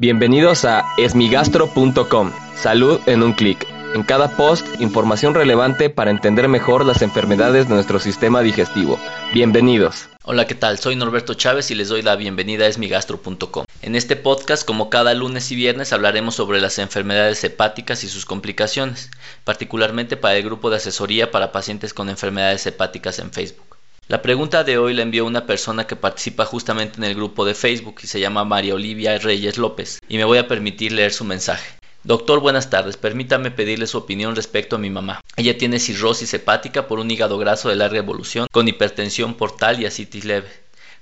Bienvenidos a esmigastro.com. Salud en un clic. En cada post, información relevante para entender mejor las enfermedades de nuestro sistema digestivo. Bienvenidos. Hola, ¿qué tal? Soy Norberto Chávez y les doy la bienvenida a esmigastro.com. En este podcast, como cada lunes y viernes, hablaremos sobre las enfermedades hepáticas y sus complicaciones, particularmente para el grupo de asesoría para pacientes con enfermedades hepáticas en Facebook. La pregunta de hoy la envió una persona que participa justamente en el grupo de Facebook y se llama María Olivia Reyes López y me voy a permitir leer su mensaje. Doctor, buenas tardes. Permítame pedirle su opinión respecto a mi mamá. Ella tiene cirrosis hepática por un hígado graso de larga evolución con hipertensión portal y asitis leve.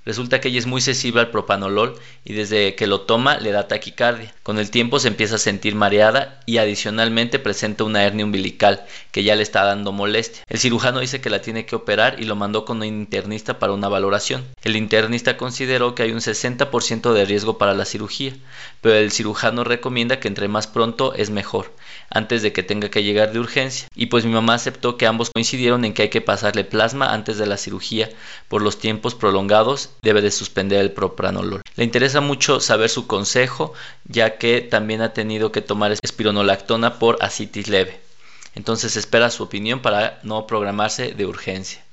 Resulta que ella es muy sensible al propanolol y desde que lo toma le da taquicardia. Con el tiempo se empieza a sentir mareada y adicionalmente presenta una hernia umbilical que ya le está dando molestia. El cirujano dice que la tiene que operar y lo mandó con un internista para una valoración. El internista consideró que hay un 60% de riesgo para la cirugía, pero el cirujano recomienda que entre más pronto es mejor, antes de que tenga que llegar de urgencia. Y pues mi mamá aceptó que ambos coincidieron en que hay que pasarle plasma antes de la cirugía por los tiempos prolongados debe de suspender el propranolol. Le interesa mucho saber su consejo, ya que también ha tenido que tomar espironolactona por asitis leve. Entonces espera su opinión para no programarse de urgencia.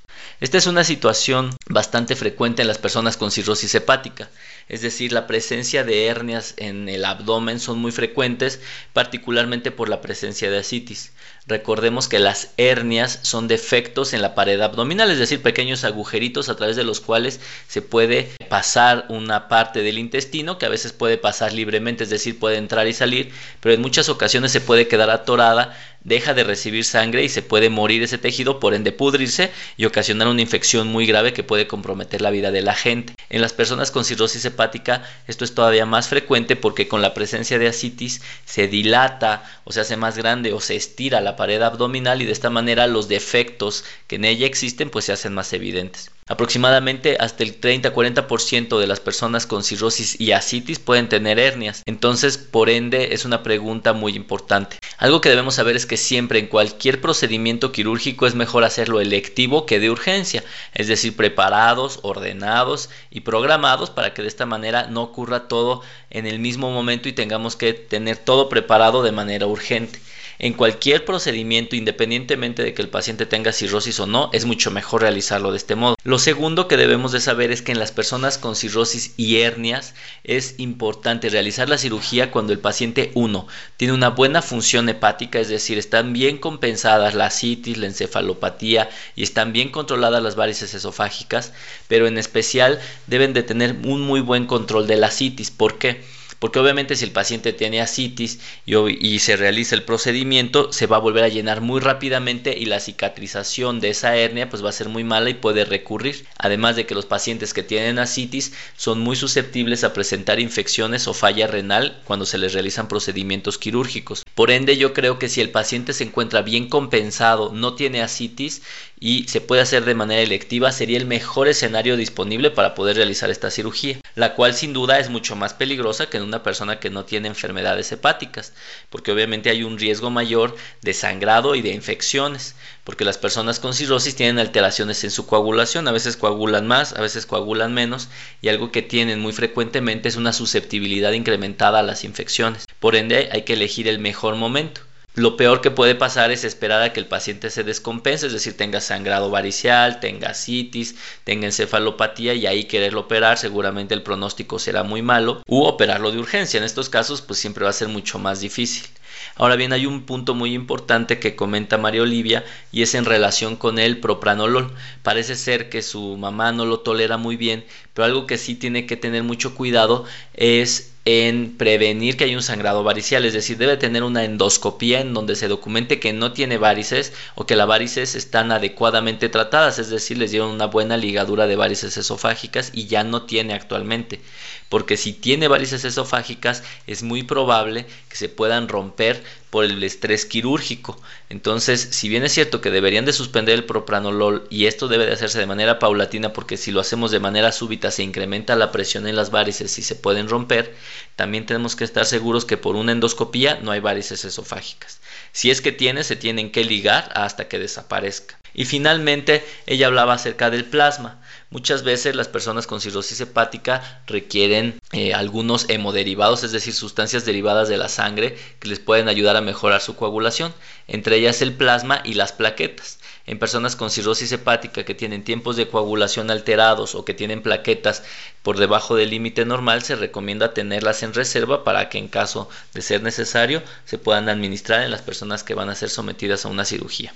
Esta es una situación bastante frecuente en las personas con cirrosis hepática, es decir, la presencia de hernias en el abdomen son muy frecuentes, particularmente por la presencia de asitis. Recordemos que las hernias son defectos en la pared abdominal, es decir, pequeños agujeritos a través de los cuales se puede pasar una parte del intestino que a veces puede pasar libremente, es decir, puede entrar y salir, pero en muchas ocasiones se puede quedar atorada, deja de recibir sangre y se puede morir ese tejido, por ende pudrirse y ocasionar una infección muy grave que puede comprometer la vida de la gente. En las personas con cirrosis hepática esto es todavía más frecuente porque con la presencia de asitis se dilata o se hace más grande o se estira la pared abdominal y de esta manera los defectos que en ella existen pues se hacen más evidentes. Aproximadamente hasta el 30-40% de las personas con cirrosis y asitis pueden tener hernias. Entonces, por ende, es una pregunta muy importante. Algo que debemos saber es que siempre en cualquier procedimiento quirúrgico es mejor hacerlo electivo que de urgencia, es decir, preparados, ordenados y programados para que de esta manera no ocurra todo en el mismo momento y tengamos que tener todo preparado de manera urgente. En cualquier procedimiento, independientemente de que el paciente tenga cirrosis o no, es mucho mejor realizarlo de este modo. Lo segundo que debemos de saber es que en las personas con cirrosis y hernias es importante realizar la cirugía cuando el paciente 1 tiene una buena función hepática, es decir, están bien compensadas la citis, la encefalopatía y están bien controladas las varices esofágicas, pero en especial deben de tener un muy buen control de la citis. ¿Por qué? Porque obviamente si el paciente tiene asitis y, se realiza el procedimiento, se va a volver a llenar muy rápidamente y la cicatrización de esa hernia pues va a ser muy mala y puede recurrir. Además de que los pacientes que tienen asitis son muy susceptibles a presentar infecciones o falla renal cuando se les realizan procedimientos quirúrgicos. Por ende, yo creo que si el paciente se encuentra bien compensado, no tiene asitis y se puede hacer de manera electiva, sería el mejor escenario disponible para poder realizar esta cirugía, la cual sin duda es mucho más peligrosa que en una persona que no tiene enfermedades hepáticas, porque obviamente hay un riesgo mayor de sangrado y de infecciones, porque las personas con cirrosis tienen alteraciones en su coagulación, a veces coagulan más, a veces coagulan menos, y algo que tienen muy frecuentemente es una susceptibilidad incrementada a las infecciones. Por ende, hay que elegir el mejor momento. Lo peor que puede pasar es esperar a que el paciente se descompense, es decir, tenga sangrado varicial, tenga citis, tenga encefalopatía y ahí quererlo operar, seguramente el pronóstico será muy malo, u operarlo de urgencia. En estos casos, pues siempre va a ser mucho más difícil. Ahora bien, hay un punto muy importante que comenta María Olivia y es en relación con el propranolol. Parece ser que su mamá no lo tolera muy bien, pero algo que sí tiene que tener mucho cuidado es en prevenir que haya un sangrado varicial, es decir, debe tener una endoscopía en donde se documente que no tiene varices o que las varices están adecuadamente tratadas, es decir, les dieron una buena ligadura de varices esofágicas y ya no tiene actualmente, porque si tiene varices esofágicas es muy probable que se puedan romper por el estrés quirúrgico. Entonces, si bien es cierto que deberían de suspender el propranolol y esto debe de hacerse de manera paulatina porque si lo hacemos de manera súbita se incrementa la presión en las varices y se pueden romper, también tenemos que estar seguros que por una endoscopía no hay varices esofágicas. Si es que tiene, se tienen que ligar hasta que desaparezca. Y finalmente, ella hablaba acerca del plasma. Muchas veces las personas con cirrosis hepática requieren eh, algunos hemoderivados, es decir, sustancias derivadas de la sangre que les pueden ayudar a mejorar su coagulación, entre ellas el plasma y las plaquetas. En personas con cirrosis hepática que tienen tiempos de coagulación alterados o que tienen plaquetas por debajo del límite normal, se recomienda tenerlas en reserva para que en caso de ser necesario se puedan administrar en las personas que van a ser sometidas a una cirugía.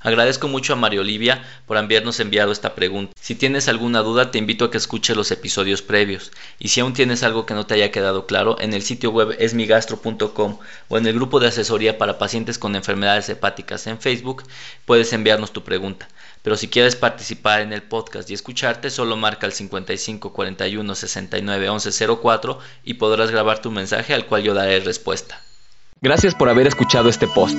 Agradezco mucho a María Olivia por habernos enviado esta pregunta. Si tienes alguna duda, te invito a que escuches los episodios previos. Y si aún tienes algo que no te haya quedado claro, en el sitio web esmigastro.com o en el grupo de asesoría para pacientes con enfermedades hepáticas en Facebook, puedes enviarnos tu pregunta. Pero si quieres participar en el podcast y escucharte, solo marca el 55 41 69 11 04 y podrás grabar tu mensaje al cual yo daré respuesta. Gracias por haber escuchado este post.